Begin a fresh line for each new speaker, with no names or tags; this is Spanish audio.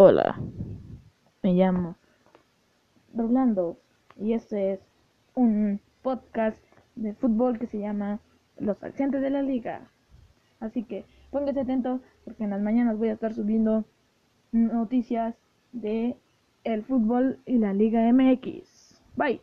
Hola, me llamo Rolando y este es un podcast de fútbol que se llama Los Accidentes de la Liga. Así que póngase atento porque en las mañanas voy a estar subiendo noticias de el fútbol y la Liga MX. Bye.